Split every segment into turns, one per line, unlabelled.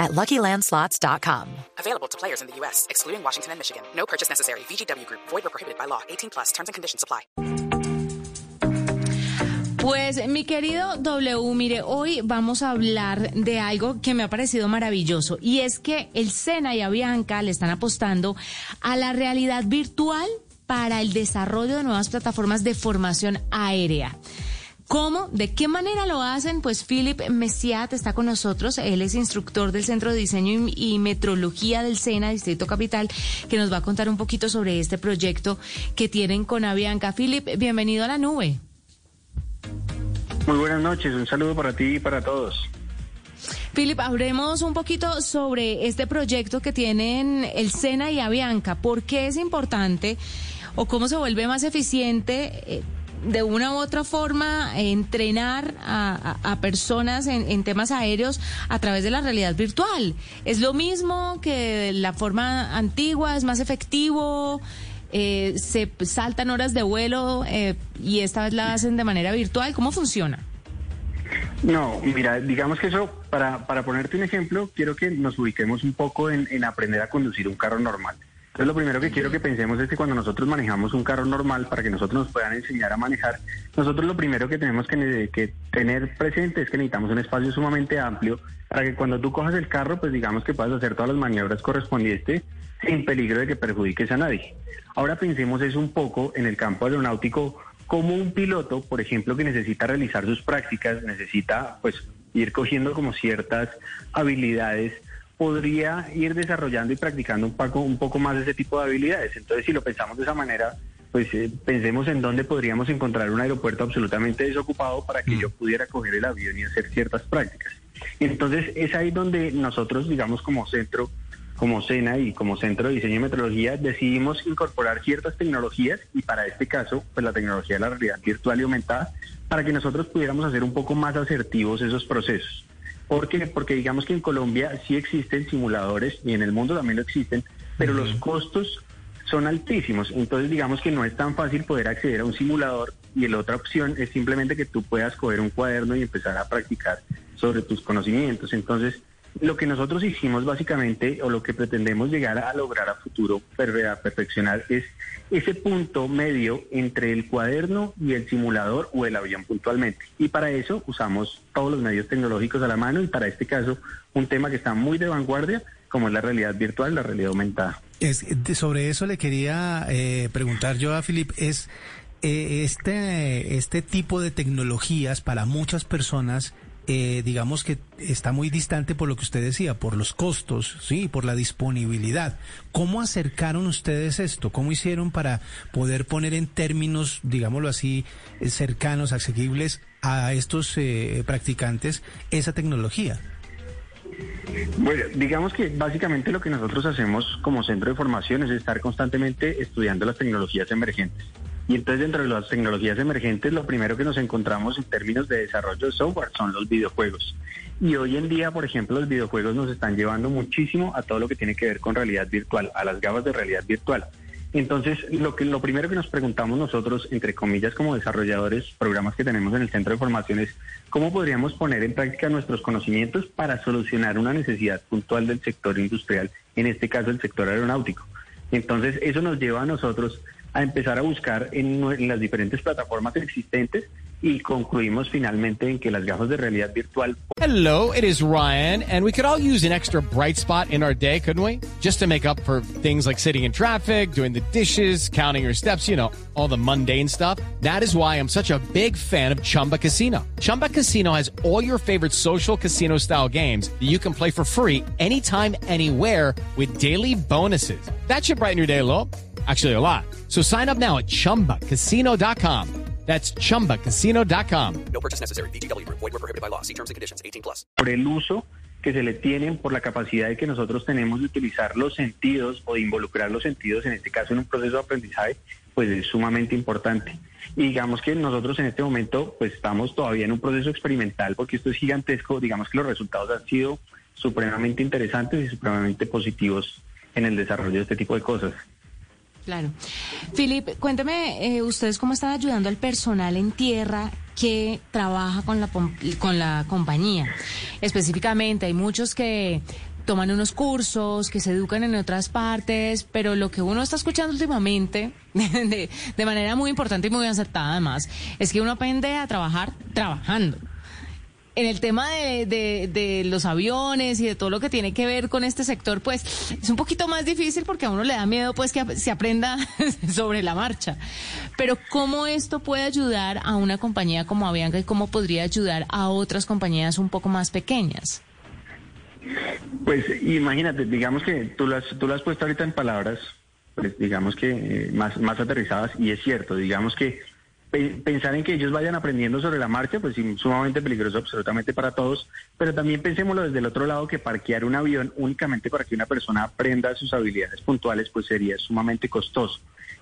at LuckyLandSlots.com.
Available to players in the U.S., excluding Washington and Michigan. No purchase necessary. VGW Group. Void or prohibited by law. 18 plus. Terms and conditions apply.
Pues mi querido W, mire, hoy vamos a hablar de algo que me ha parecido maravilloso y es que el Sena y Avianca le están apostando a la realidad virtual para el desarrollo de nuevas plataformas de formación aérea. ¿Cómo? ¿De qué manera lo hacen? Pues Philip Messiat está con nosotros. Él es instructor del Centro de Diseño y Metrología del SENA, Distrito Capital, que nos va a contar un poquito sobre este proyecto que tienen con Avianca. Philip, bienvenido a la nube.
Muy buenas noches, un saludo para ti y para todos.
Philip, hablemos un poquito sobre este proyecto que tienen el SENA y Avianca. ¿Por qué es importante o cómo se vuelve más eficiente? Eh, de una u otra forma entrenar a, personas en, temas aéreos a través de la realidad virtual. ¿Es lo mismo que la forma antigua? ¿Es más efectivo? Eh, ¿Se saltan horas de vuelo eh, y esta vez la hacen de manera virtual? ¿Cómo funciona?
No, mira, digamos que eso, para, para ponerte un ejemplo, quiero que nos ubiquemos un poco en aprender a conducir un carro normal. Entonces lo primero que quiero que pensemos es que cuando nosotros manejamos un carro normal, para que nosotros nos puedan enseñar a manejar, nosotros lo primero que tenemos que, tener presente es que necesitamos un espacio sumamente amplio para que cuando tú cojas el carro, pues digamos que puedas hacer todas las maniobras correspondientes sin peligro de que perjudiques a nadie. Ahora pensemos eso un poco en el campo aeronáutico como un piloto, por ejemplo, que necesita realizar sus prácticas, necesita pues ir cogiendo como ciertas habilidades podría ir desarrollando y practicando un poco, un poco más ese tipo de habilidades. Entonces, si lo pensamos de esa manera, pues eh, pensemos en dónde podríamos encontrar un aeropuerto absolutamente desocupado para que mm. yo pudiera coger el avión y hacer ciertas prácticas. Entonces, es ahí donde nosotros, digamos, como centro, como SENA y como Centro de Diseño y Metrología, decidimos incorporar ciertas tecnologías y para este caso, pues la tecnología de la realidad virtual y aumentada, para que nosotros pudiéramos hacer un poco más asertivos esos procesos. ¿Por qué? Porque digamos que en Colombia sí existen simuladores y en el mundo también lo existen, pero los costos son altísimos. Entonces digamos que no es tan fácil poder acceder a un simulador y la otra opción es simplemente que tú puedas coger un cuaderno y empezar a practicar sobre tus conocimientos. Entonces lo que nosotros hicimos básicamente, o lo que pretendemos llegar a lograr a futuro, perfeccionar, es ese punto medio entre el cuaderno y el simulador o el avión puntualmente. Y para eso usamos todos los medios tecnológicos a la mano y para este caso un tema que está muy de vanguardia, como es la realidad virtual, la realidad aumentada.
Es, sobre eso le quería eh, preguntar yo a Filip, es eh, este, este tipo de tecnologías para muchas personas eh, digamos que está muy distante por lo que usted decía, por los costos, sí, por la disponibilidad. ¿Cómo acercaron ustedes esto? ¿Cómo hicieron para poder poner en términos, digámoslo así, eh, cercanos, asequibles a estos eh, practicantes esa tecnología?
Bueno, digamos que básicamente lo que nosotros hacemos como centro de formación es estar constantemente estudiando las tecnologías emergentes. Y entonces dentro de las tecnologías emergentes, lo primero que nos encontramos en términos de desarrollo de software son los videojuegos. Y hoy en día, por ejemplo, los videojuegos nos están llevando muchísimo a todo lo que tiene que ver con realidad virtual, a las gafas de realidad virtual. Entonces, lo que lo primero que nos preguntamos nosotros, entre comillas, como desarrolladores, programas que tenemos en el centro de formación es cómo podríamos poner en práctica nuestros conocimientos para solucionar una necesidad puntual del sector industrial, en este caso el sector aeronáutico. Entonces, eso nos lleva a nosotros a empezar a buscar en, las diferentes plataformas existentes y concluimos finalmente en que las gafas de realidad virtual.
Hello, it is Ryan, and we could all use an extra bright spot in our day, couldn't we? Just to make up for things like sitting in traffic, doing the dishes, counting your steps, you know, all the mundane stuff. That is why I'm such a big fan of Chumba Casino. Chumba Casino has all your favorite social casino style games that you can play for free anytime, anywhere with daily bonuses. That should brighten your day a little. Actually, a lot. So sign up now at chumbacasino.com. That's chumbacasino.com.
No purchase necessary. BGW. Void were prohibited by law. See terms and conditions 18 plus.
Por el uso que se le tienen, por la capacidad de que nosotros tenemos de utilizar los sentidos o de involucrar los sentidos, en este caso en un proceso de aprendizaje, pues es sumamente importante. Y digamos que nosotros en este momento pues estamos todavía en un proceso experimental porque esto es gigantesco, digamos que los resultados han sido supremamente interesantes y supremamente positivos en el desarrollo de este tipo de cosas.
Claro. Filip, cuénteme, eh, ¿ustedes cómo están ayudando al personal en tierra que trabaja con la, con la compañía? Específicamente, hay muchos que toman unos cursos, que se educan en otras partes, pero lo que uno está escuchando últimamente, de, de manera muy importante y muy aceptada además, es que uno aprende a trabajar trabajando en el tema de, los aviones y de todo lo que tiene que ver con este sector, pues es un poquito más difícil porque a uno le da miedo pues que se aprenda sobre la marcha. Pero ¿cómo esto puede ayudar a una compañía como Avianca y cómo podría ayudar a otras compañías un poco más pequeñas?
Pues imagínate, digamos que tú lo has, tú lo has puesto ahorita en palabras, pues digamos que eh, más, más aterrizadas y es cierto, digamos que pensar en que ellos vayan aprendiendo sobre la marcha, pues sí, sumamente peligroso absolutamente para todos, pero también pensémoslo desde el otro lado que parquear un avión únicamente para que una persona aprenda sus habilidades puntuales, pues sería sumamente costoso.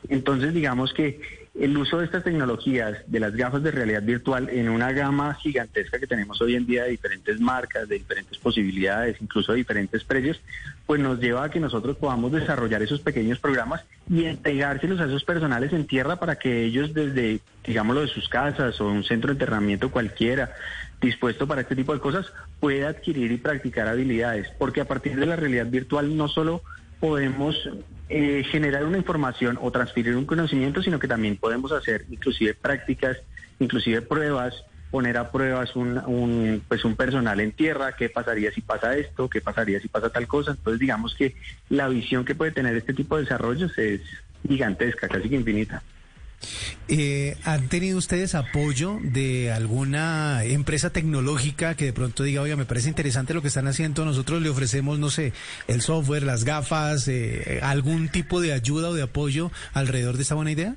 Entonces, digamos que el uso de estas tecnologías, de las gafas de realidad virtual, en una gama gigantesca que tenemos hoy en día de diferentes marcas, de diferentes posibilidades, incluso de diferentes precios, pues nos lleva a que nosotros podamos desarrollar esos pequeños programas y entregárselos a esos personales en tierra para que ellos desde, digámoslo, de sus casas o un centro de entrenamiento cualquiera, dispuesto para este tipo de cosas, pueda adquirir y practicar habilidades. Porque a partir de la realidad virtual no solo podemos eh, generar una información o transferir un conocimiento, sino que también podemos hacer inclusive prácticas, inclusive pruebas, poner a pruebas un, un, pues un personal en tierra, qué pasaría si pasa esto, qué pasaría si pasa tal cosa. Entonces digamos que la visión que puede tener este tipo de desarrollos es gigantesca, casi que infinita.
Eh, ¿Han tenido ustedes apoyo de alguna empresa tecnológica que de pronto diga, oiga, me parece interesante lo que están haciendo, nosotros le ofrecemos, no sé, el software, las gafas, eh, algún tipo de ayuda o de apoyo alrededor de esta buena idea?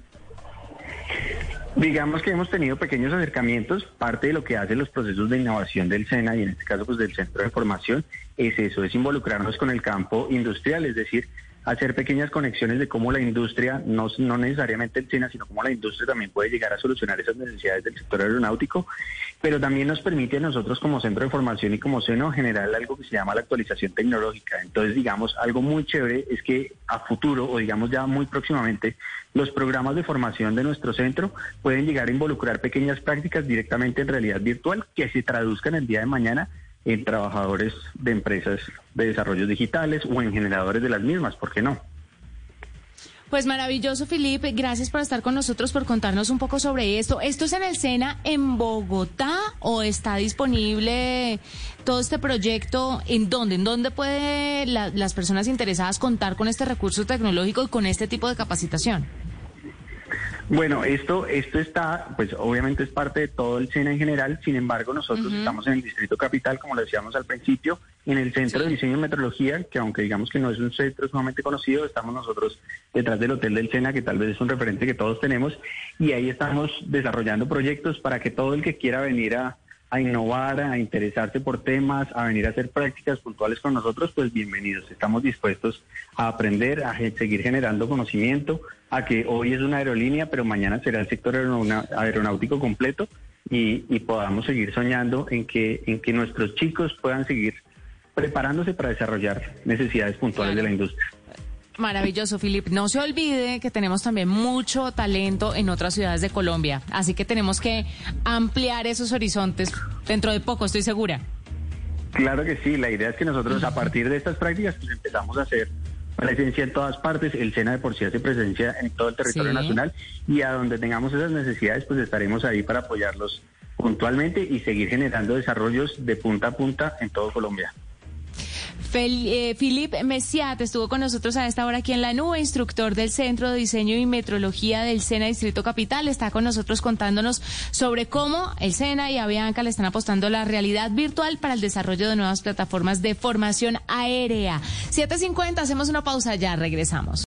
Digamos que hemos tenido pequeños acercamientos. Parte de lo que hacen los procesos de innovación del SENA y en este caso pues del Centro de Formación es eso, es involucrarnos con el campo industrial, es decir, hacer pequeñas conexiones de cómo la industria, no, no necesariamente el China, sino cómo la industria también puede llegar a solucionar esas necesidades del sector aeronáutico, pero también nos permite a nosotros como centro de formación y como seno generar algo que se llama la actualización tecnológica. Entonces, digamos, algo muy chévere es que a futuro, o digamos ya muy próximamente, los programas de formación de nuestro centro pueden llegar a involucrar pequeñas prácticas directamente en realidad virtual que se traduzcan el día de mañana en trabajadores de empresas de desarrollos digitales o en generadores de las mismas, ¿por qué no?
Pues maravilloso, Felipe. Gracias por estar con nosotros, por contarnos un poco sobre esto. ¿Esto es en el SENA en Bogotá o está disponible todo este proyecto? ¿En dónde? ¿En dónde pueden las personas interesadas contar con este recurso tecnológico y con este tipo de capacitación?
Bueno, esto, esto está, pues obviamente es parte de todo el SENA en general, sin embargo nosotros estamos en el Distrito Capital, como lo decíamos al principio, en el Centro de Diseño y Metrología, que aunque digamos que no es un centro sumamente conocido, estamos nosotros detrás del Hotel del SENA, que tal vez es un referente que todos tenemos, y ahí estamos desarrollando proyectos para que todo el que quiera venir a, a innovar, a interesarse por temas, a venir a hacer prácticas puntuales con nosotros, pues bienvenidos. Estamos dispuestos a aprender, a seguir generando conocimiento, a que hoy es una aerolínea, pero mañana será el sector aeronáutico completo y, podamos seguir soñando en que, en que nuestros chicos puedan seguir preparándose para desarrollar necesidades puntuales de la industria.
Maravilloso, Filip. No se olvide que tenemos también mucho talento en otras ciudades de Colombia, así que tenemos que ampliar esos horizontes dentro de poco, estoy segura.
Claro que sí, la idea es que nosotros a partir de estas prácticas pues empezamos a hacer presencia en todas partes, el SENA de por sí hace presencia en todo el territorio nacional y a donde tengamos esas necesidades pues estaremos ahí para apoyarlos puntualmente y seguir generando desarrollos de punta a punta en todo Colombia.
Philippe eh, Messiat estuvo con nosotros a esta hora aquí en la nube, instructor del Centro de Diseño y Metrología del SENA Distrito Capital. Está con nosotros contándonos sobre cómo el SENA y Avianca le están apostando la realidad virtual para el desarrollo de nuevas plataformas de formación aérea. 7.50, hacemos una pausa, ya regresamos.